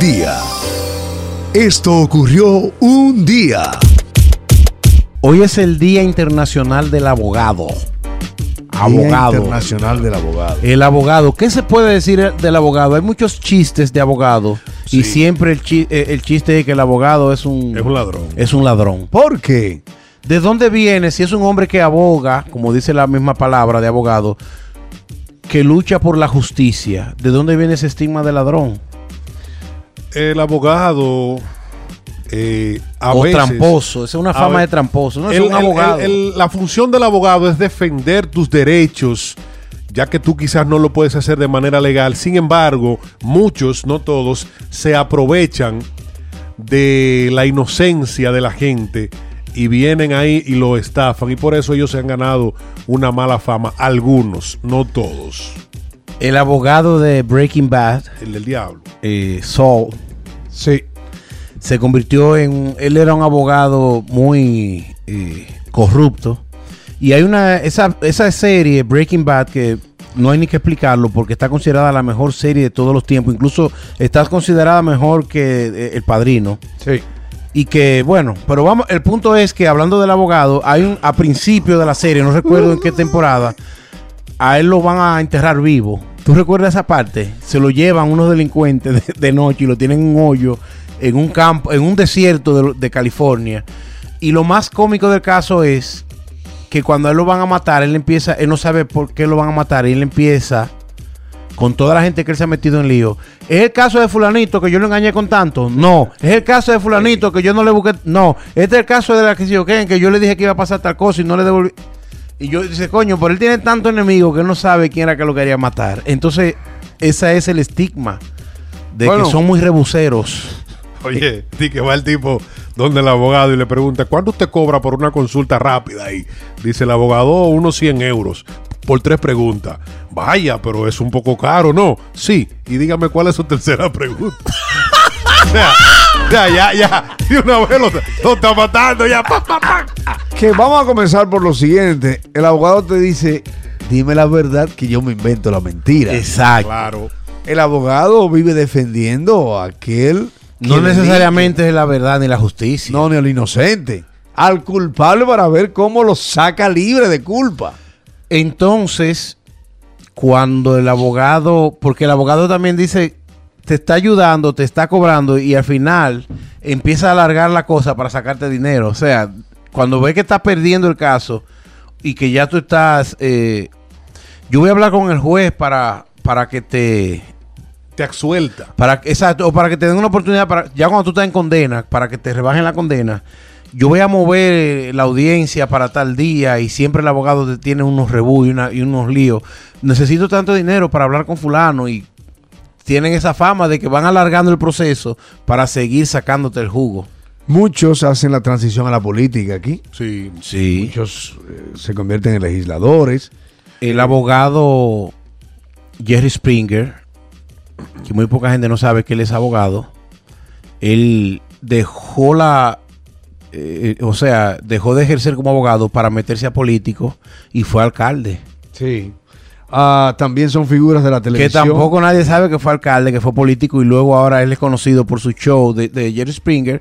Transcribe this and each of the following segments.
día. Esto ocurrió un día. Hoy es el Día Internacional del Abogado. Abogado. Día Internacional del Abogado. El abogado. ¿Qué se puede decir del abogado? Hay muchos chistes de abogado. Y siempre el, chi- eh, el chiste es que el abogado es un, Es un ladrón. es un ladrón. ¿Por qué? ¿De dónde viene si es un hombre que aboga, como dice la misma palabra de abogado, que lucha por la justicia? ¿De dónde viene ese estigma de ladrón? El abogado eh, a o veces- tramposo. Esa es una fama ver, de tramposo. No es el- un abogado. el- el- la función del abogado es defender tus derechos, ya que tú quizás no lo puedes hacer de manera legal. Sin embargo, muchos, no todos, se aprovechan de la inocencia de la gente y vienen ahí y lo estafan. Y por eso ellos se han ganado una mala fama. Algunos, no todos. El abogado de Breaking Bad, El del diablo. eh, Saul, Sí. se convirtió en. Él era un abogado muy eh, corrupto. Y hay una. Esa, esa serie, Breaking Bad, que no hay ni que explicarlo porque está considerada la mejor serie de todos los tiempos. Incluso está considerada mejor que eh, El Padrino. Sí. Y que, bueno, pero vamos, el punto es que hablando del abogado, hay un, a principio de la serie, no recuerdo en qué temporada, a él lo van a enterrar vivo. ¿Tú recuerdas esa parte? Se lo llevan unos delincuentes de, noche y lo tienen en un hoyo, en un campo, en un desierto de, California. Y lo más cómico del caso es que cuando él lo van a matar, él empieza, él no sabe por qué lo van a matar, y él empieza con toda la gente que él se ha metido en lío. ¿Es el caso de fulanito que yo lo engañé con tanto? No. ¿Es el caso de fulanito que yo no le busqué? No. Este es el caso de la que si yo que yo le dije que iba a pasar tal cosa y no le devolví. Y yo dice, coño, pero él tiene tanto enemigo que él no sabe quién era que lo quería matar. Entonces, ese es el estigma de Bueno. que son muy rebuceros. Oye, di que va el tipo donde el abogado y le pregunta, ¿cuánto usted cobra por una consulta rápida? Y dice el abogado, "Oh, unos 100 euros por tres preguntas. Vaya, pero es un poco caro, ¿no? Sí. Y dígame cuál es su tercera pregunta. o sea, ya, ya, ya. De una vez lo, lo está matando, ya. pa, pa, pa. Que vamos a comenzar por lo siguiente. El abogado te dice, dime la verdad que yo me invento la mentira. Exacto. Claro. El abogado vive defendiendo a aquel... No necesariamente es la verdad ni la justicia. No, ni al inocente. Al culpable para ver cómo lo saca libre de culpa. Entonces, cuando el abogado, porque el abogado también dice, te está ayudando, te está cobrando y al final empieza a alargar la cosa para sacarte dinero. O sea, cuando ve que estás perdiendo el caso y que ya tú estás, eh, yo voy a hablar con el juez para, para que te, Te absuelta. para, exacto, o para que te den una oportunidad para, ya cuando tú estás en condena, para que te rebajen la condena. Yo voy a mover eh, la audiencia para tal día y siempre el abogado te tiene unos rebus y, una- y unos líos. Necesito tanto dinero para hablar con fulano y tienen esa fama de que van alargando el proceso para seguir sacándote el jugo. Muchos hacen la transición a la política aquí. Sí. Sí. Muchos eh, se convierten en legisladores. El abogado Jerry Springer, que muy poca gente no sabe que él es abogado, él dejó la, eh, o sea, dejó de ejercer como abogado para meterse a político y fue alcalde. Sí. Ah, también son figuras de la Que televisión. tampoco nadie sabe que fue alcalde, que fue político y luego ahora él es conocido por su show de, de Jerry Springer,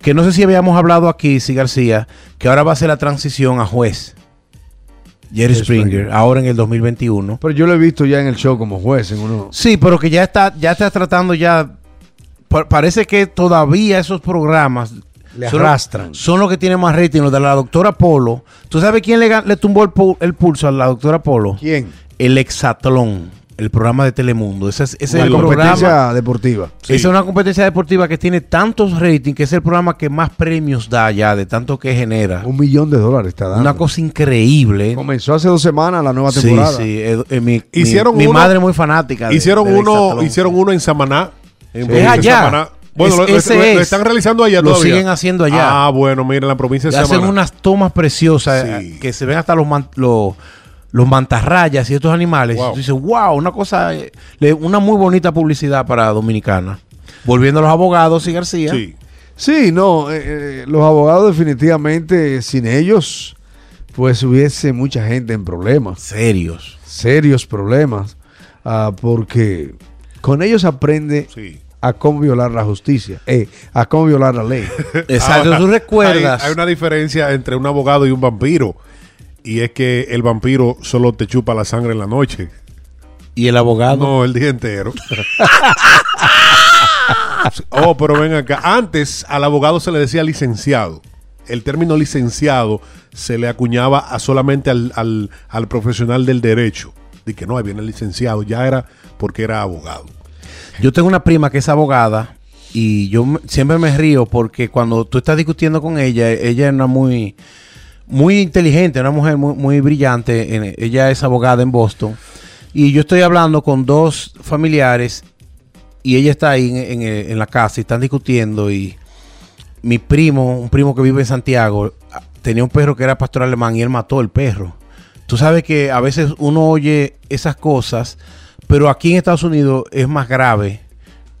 que no sé si habíamos hablado aquí, sí García, que ahora va a hacer la transición a juez. Jerry Springer, Springer. ahora en el 2021. Pero yo lo he visto ya en el show como juez. En uno. Sí, pero que ya está, ya está tratando ya. pa- parece que todavía esos programas Le son- arrastran. Son los que tienen más rating, los de la doctora Polo. ¿Tú sabes quién le, tumbó el, pu- el pulso a la doctora Polo? ¿Quién? El Exatlón, el programa de Telemundo. Ese es, ese es la el competencia programa. deportiva. Esa es una competencia deportiva que tiene tantos ratings que es el programa que más premios da ya, de tanto que genera. Un millón de dólares está dando. Una cosa increíble. Comenzó hace dos semanas la nueva Sí, temporada. sí. eh, eh, mi, Hicieron mi, madre muy fanática. de- Hicieron del uno, Hexatlón. hicieron uno en Samaná. En Es allá. Samaná. Bueno, Es- lo, lo- ese lo- lo es. están realizando allá Lo todavía. siguen haciendo allá. Ah, bueno, mira, en la provincia de Y hacen Samaná. unas tomas preciosas eh, Sí. que se ven hasta los, los mantarrayas y estos animales. Wow. Y tú dices, wow, una cosa, eh, una muy bonita publicidad para Dominicana. Volviendo a los abogados y García. Sí. Sí, no, eh, eh, los abogados definitivamente sin ellos, pues hubiese mucha gente en problemas, Serios. serios problemas, ah, porque con ellos aprende Sí. a cómo violar la justicia, eh, a cómo violar la ley. Exacto, Ahora, tú recuerdas. Hay, hay una diferencia entre un abogado y un vampiro. Y es que el vampiro solo te chupa la sangre en la noche. Y el abogado. No, el día entero. oh, pero ven acá. Antes al abogado se le decía licenciado. El término licenciado se le acuñaba a solamente al, al- al profesional del derecho. De que no, ahí viene el licenciado. Ya era porque era abogado. Yo tengo una prima que es abogada y yo siempre me río porque cuando tú estás discutiendo con ella, ella es una muy, muy inteligente, una mujer muy, muy brillante. ella es abogada en Boston y yo estoy hablando con dos familiares y ella está ahí en, en la casa y están discutiendo y mi primo, un primo que vive en Santiago, a- tenía un perro que era pastor alemán y él mató el perro. Tú sabes que a veces uno oye esas cosas, pero aquí en Estados Unidos es más grave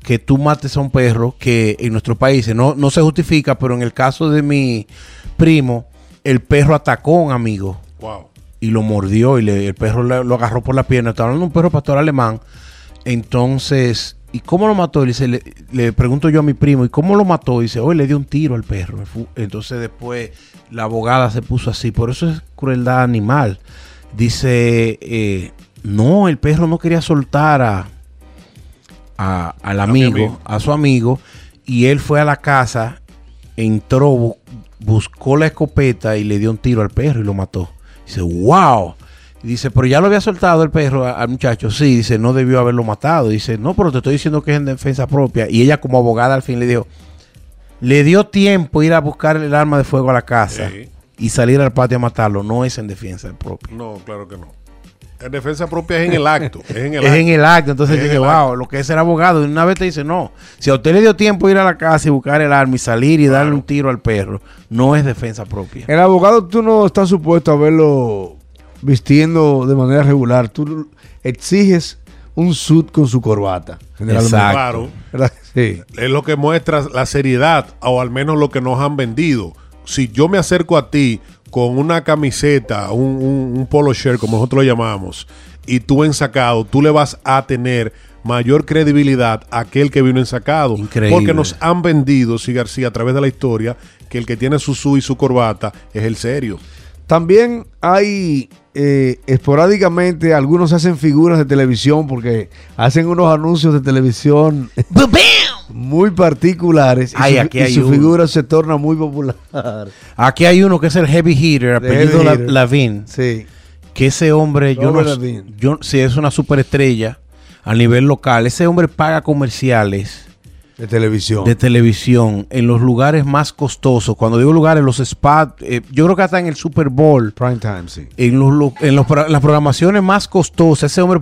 que tú mates a un perro que en nuestros países. No, no se justifica, pero en el caso de mi primo, el perro atacó a un amigo Wow. y lo mordió y le- el perro le- lo agarró por la pierna. Estaba hablando de un perro pastor alemán. Entonces, ¿y cómo lo mató? Y dice, le, le pregunto yo a mi primo, ¿y cómo lo mató? Y dice, hoy le dio un tiro al perro. Entonces después la abogada se puso así, por eso es crueldad animal. Dice, eh, no, el perro no quería soltar a, a- al A amigo, a su amigo, y él fue a la casa, entró, buscó la escopeta y le dio un tiro al perro y lo mató. Dice, wow. Y dice, pero ya lo había soltado el perro al muchacho. Sí, dice, no debió haberlo matado. Dice, no, pero te estoy diciendo que es en defensa propia. Y ella como abogada al fin le dijo, le dio tiempo ir a buscar el arma de fuego a la casa Sí. y salir al patio a matarlo. No es en defensa propia. No, claro que no. En defensa propia es en el acto. Es en el es acto. en el acto. Entonces Es en dice, el wow, lo que es ser abogado. Y una vez te dice, no, si a usted le dio tiempo ir a la casa y buscar el arma y salir y darle un tiro al perro, no es defensa propia. El abogado tú no estás supuesto a verlo vistiendo de manera regular. Tú exiges un suit con su corbata. generalmente. Exacto. Claro. Es lo que muestra la seriedad, o al menos lo que nos han vendido. Si yo me acerco a ti con una camiseta, un, un- un polo shirt, como nosotros lo llamamos, y tú ensacado, tú le vas a tener mayor credibilidad a aquel que vino ensacado. Increíble. Porque nos han vendido, sí, García, a través de la historia, que el que tiene su su y su corbata es el serio. También hay eh, esporádicamente, algunos hacen figuras de televisión porque hacen unos anuncios de televisión muy particulares y, su, aquí y hay su uno. figura se torna muy popular. Aquí hay uno que es el heavy hitter, The apellido heavy La- hitter. Lavín. Sí. que ese hombre, yo no, Robert yo sí es una superestrella a nivel local. Ese hombre paga comerciales De televisión. de televisión en los lugares más costosos. Cuando digo lugares, los spots, eh, yo creo que hasta en el Super Bowl, Prime time, sí. en, los, en los pro- las programaciones más costosas, ese hombre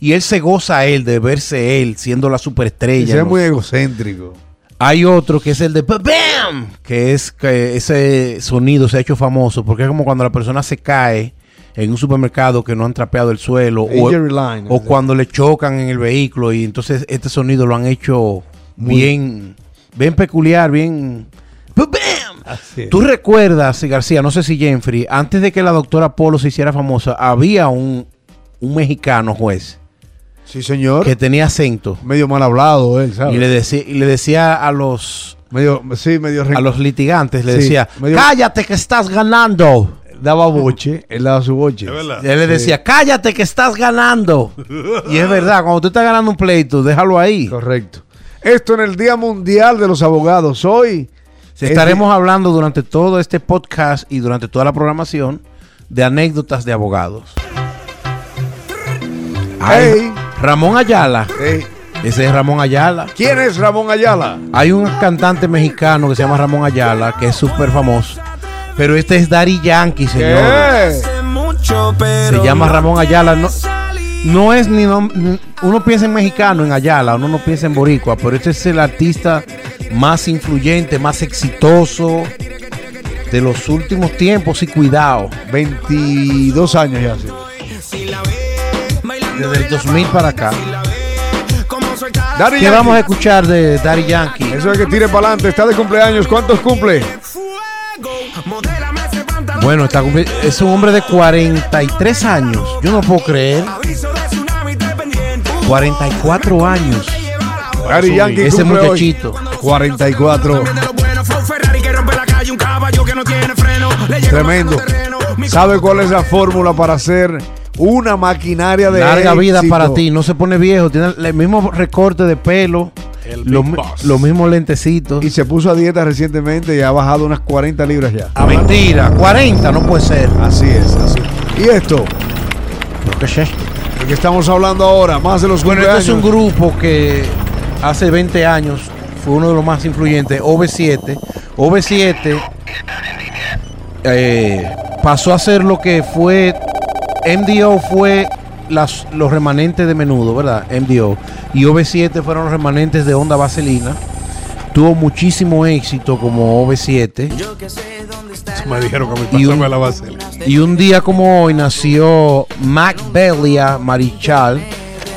y él se goza a él de verse él siendo la superestrella. ¿no? muy egocéntrico. Hay otro que es el de ¡Bam! Que es que ese sonido se ha hecho famoso porque es como cuando la persona se cae en un supermercado que no han trapeado el suelo o, line. o cuando le chocan en el vehículo y entonces este sonido lo han hecho Muy- bien, bien peculiar, bien... Es. Tú recuerdas, García, no sé si Jeffrey, antes de que la doctora Polo se hiciera famosa, había un, un mexicano juez Sí, señor. que tenía acento Medio mal hablado él, ¿sabes? y le, decía, y le decía a los Medio, sí, medio a los litigantes le Sí, decía, medio- cállate que estás ganando. daba boche, él daba su boche. Es verdad. Y él le decía, cállate que estás ganando. y es verdad, cuando tú estás ganando un pleito, déjalo ahí. Correcto. Esto en el Día Mundial de los Abogados. Hoy Estaremos hablando durante todo este podcast y durante toda la programación de anécdotas de abogados. Ay, Hey. Ramón Ayala. Ey, Ese es Ramón Ayala. ¿Quién es Ramón Ayala? Hay un cantante mexicano que se llama Ramón Ayala, que es súper famoso. Pero este es Daddy Yankee, señor. Se llama Ramón Ayala. No, no es ni uno piensa en mexicano, en Ayala, uno no piensa en boricua, pero este es el artista más influyente, más exitoso de los últimos tiempos y cuidado, 22 años ya. sí. Desde el 2000 para acá. Daddy ¿Qué Yankee. vamos a escuchar de Daddy Yankee? Eso es que tire para adelante. Está de cumpleaños. ¿Cuántos cumple? Bueno, está cumpli- es un hombre de 43 años. Yo no puedo creer. 44 años. Daddy Yankee. Ese cumple hoy muchachito. 44. Tremendo. ¿Sabe cuál es la fórmula para hacer una maquinaria de Larga vida éxito? para ti, no se pone viejo, tiene el mismo recorte de pelo, El los, los mismos lentecitos. Y se puso a dieta recientemente y ha bajado unas 40 libras ya. Ah, mentira, 40 no puede ser. Así es, así. Y esto, ¿Pero qué es esto? de que estamos hablando ahora, más de los Bueno, este es un grupo que hace 20 años fue uno de los más influyentes, OV7. OV7 eh, pasó a ser lo que fue, MDO fue las, los remanentes de menudo, ¿verdad? MDO. Y OV7 fueron los remanentes de Onda Vaselina. Tuvo muchísimo éxito como OV7. Me dijeron que me Y un- la base. Y un día como hoy nació Mac Belia Marichal,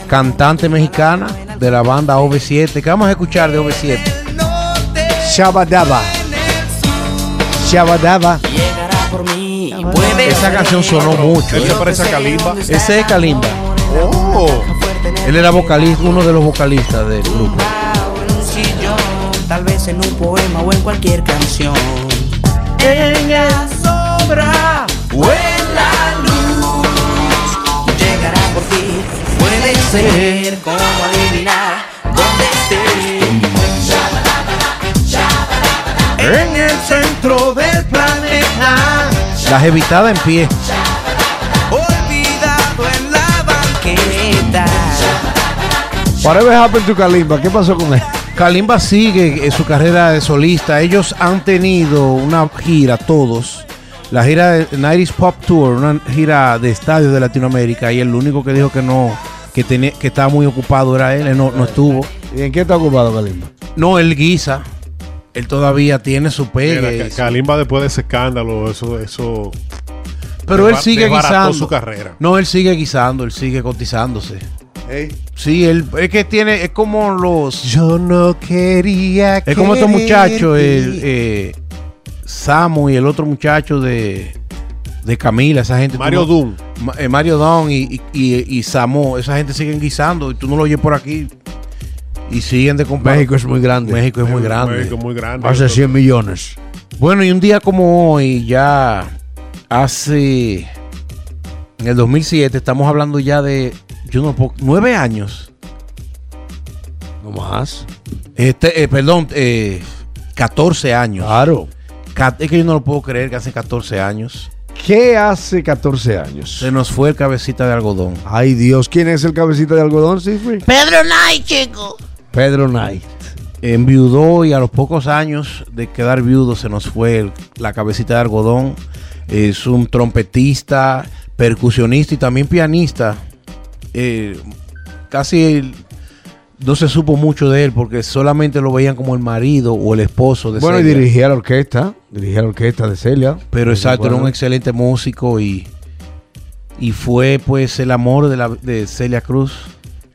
cantante mexicana de la banda OV7. ¿Qué vamos a escuchar de OV7? Shabadaba. Shabadaba. Mí Esa canción sonó mucho. Él se parece a Kalimba. Ese es Kalimba. Oh, Él era vocalista, uno de los vocalistas del grupo. tal vez en un poema o en cualquier canción. En la sombra o en la luz, llegará por ti. Puede ser como adivinar dónde estés. En el centro del planeta, La jevitada en pie. olvidado en la banqueta. Whatever happened to Kalimba? ¿Qué pasó con él? Kalimba sigue en su carrera de solista. Ellos han tenido una gira, todos. La gira de 90s Pop Tour, una gira de estadios de Latinoamérica. Y el único que dijo que no, que tenía, que estaba muy ocupado era él, él no, no estuvo. ¿Y en qué está ocupado Kalimba? No, él guisa. Él todavía tiene su pegue. Ka- Kalimba después de ese escándalo, eso, eso. pero él sigue guisando. su carrera. No, él sigue guisando, él sigue cotizándose. Sí, él es que tiene, es como los. Yo no quería. Es como estos muchachos, el, eh, Samu y el otro muchacho de, de Camila, esa gente. Mario no-. Ma- eh, Mario Don y, y, y- y Samu, esa gente siguen guisando y tú no lo oyes por aquí. Y siguen de comprar. México es muy grande. México es muy grande. México muy grande. De 100 millones. Bueno, y un día como hoy, ya hace. En el 2007, estamos hablando ya de. Yo no puedo. Nueve años. No más. Este, eh, perdón, eh, 14 años. Claro. Es que yo no lo puedo creer que hace 14 años ¿Qué hace 14 años? se nos fue el cabecita de algodón. Ay Dios, ¿quién es el cabecita de algodón, Cifri? Pedro Knight, chico. Pedro Knight. Enviudó y a los pocos años de quedar viudo se nos fue el- la cabecita de algodón. Es un trompetista, percusionista y también pianista. Eh, casi el- no se supo mucho de él porque solamente lo veían como el marido o el esposo de Bueno, y Celia. dirigía la orquesta. Dirigía la orquesta de Celia. Pero exacto, era un excelente músico y, y fue pues el amor de, la, de Celia Cruz.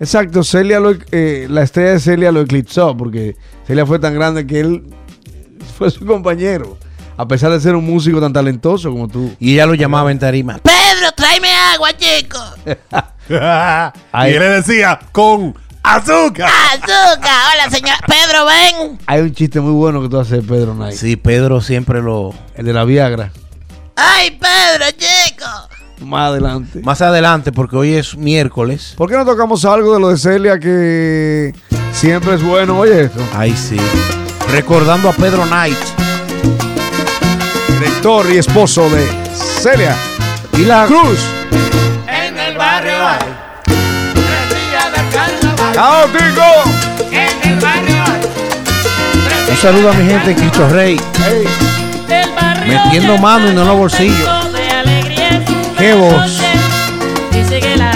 Exacto, Celia lo, eh, la estrella de Celia lo eclipsó porque Celia fue tan grande que él fue su compañero. A pesar de ser un músico tan talentoso como tú. Y ella lo llamaba en tarima. Pedro, tráeme agua, chico. Y él le decía, con azúcar. Azúcar. Hola, señor. Pedro, ven. Hay un chiste muy bueno que tú haces, Pedro Knight. Sí, Pedro siempre lo... El de la Viagra. Ay, Pedro, chico. Más adelante. Más adelante, porque hoy es miércoles. ¿Por qué no tocamos algo de lo de Celia que siempre es bueno? Oye esto. Ahí sí. Recordando a Pedro Knight. Director y esposo de Celia Y la Cruz. En el barrio hay tres días de carnaval. ¡Caótico! En el barrio hay un saludo a mi gente en Cristo Rey. Barrio Metiendo mano y no en los bolsillos. ¡Qué voz!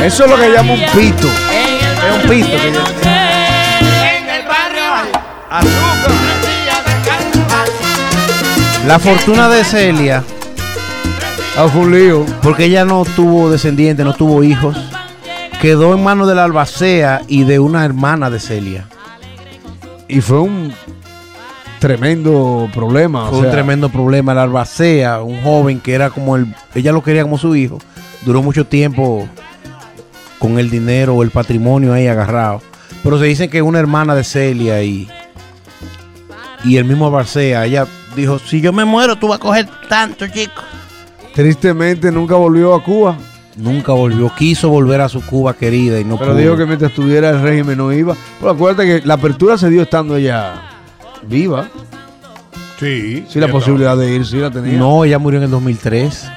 Eso es lo que llama un pito. Es un pito que. En el barrio. La fortuna de Celia, Ah, fue un lío. porque ella no tuvo descendientes, no tuvo hijos, quedó en manos de la albacea y de una hermana de Celia. Y fue un tremendo problema. o Fue un tremendo problema. La albacea, un joven que era como el. Ella lo quería como su hijo. Duró mucho tiempo con el dinero o el patrimonio ahí agarrado. Pero se dicen que una hermana de Celia y, y el mismo Barcea, ella dijo, si yo me muero, tú vas a coger tanto, chico. Tristemente nunca volvió a Cuba. Nunca volvió, quiso volver a su Cuba querida y no Pero pudo. dijo que mientras estuviera el régimen no iba. Pero acuérdate que la apertura se dio estando ella viva. Sí. Sí, la posibilidad de ir, sí la tenía. No, ella murió en el 2003.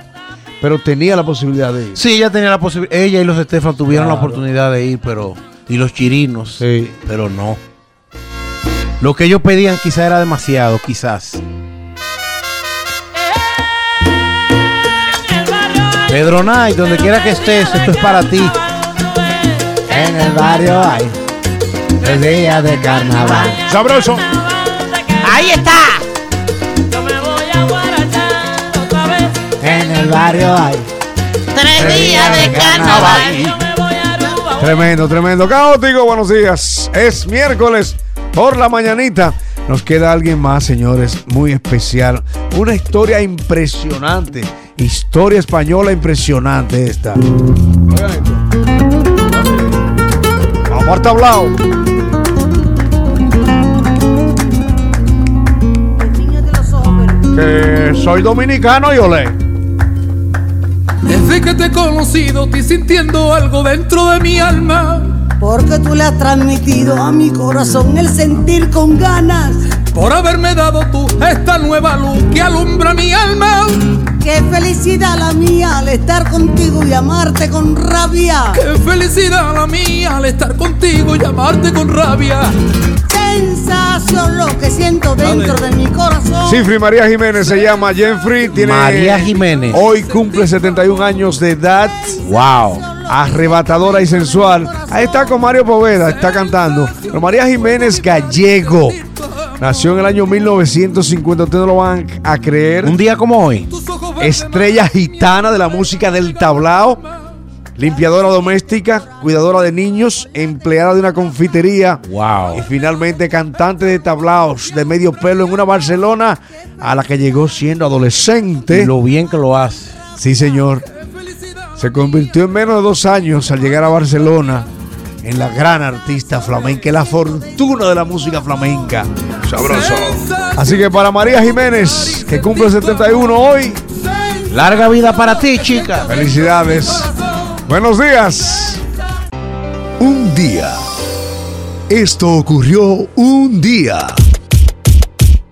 Pero tenía la posibilidad de ir. Sí, ella tenía la posibilidad. Ella y los Estefan tuvieron la oportunidad de ir, pero. Y los chirinos. Sí. Pero no. Lo que ellos pedían quizás era demasiado, quizás. Pedro Knight, donde quiera que estés, esto es para ti. En el barrio hay el día de carnaval. Sabroso. Ahí está. El barrio hay. Tres días de carnaval. Tremendo, tremendo. Caótico, buenos días. Es miércoles por la mañanita. Nos queda alguien más, señores, muy especial. Una historia impresionante. Historia española impresionante esta. Vamos tablao. Que soy dominicano y olé. Desde que te he conocido, estoy sintiendo algo dentro de mi alma. Porque tú le has transmitido a mi corazón el sentir con ganas. Por haberme dado tú esta nueva luz que alumbra mi alma. Qué felicidad la mía al estar contigo y amarte con rabia. Qué felicidad la mía al estar contigo y amarte con rabia. Sensación lo que siento dentro de mi corazón. Cifri María Jiménez se llama Jeffrey. Tiene María Jiménez. Hoy cumple 71 años de edad. Wow. Arrebatadora y sensual. Ahí está con Mario Poveda, está cantando. Pero María Jiménez Gallego. Nació en el año 1950. Ustedes no lo van a creer. Un día como hoy. Estrella gitana de la música del tablao. Limpiadora doméstica, cuidadora de niños, empleada de una confitería. Wow. Y finalmente cantante de tablaos de medio pelo en una Barcelona a la que llegó siendo adolescente. Lo bien que lo hace. Sí, señor. Se convirtió en menos de dos años al llegar a Barcelona en la gran artista flamenca, en la fortuna de la música flamenca. Sabroso. Así que para María Jiménez, que cumple 71 hoy, Larga vida para ti, chica. felicidades. Buenos días. Un día. Esto ocurrió un día.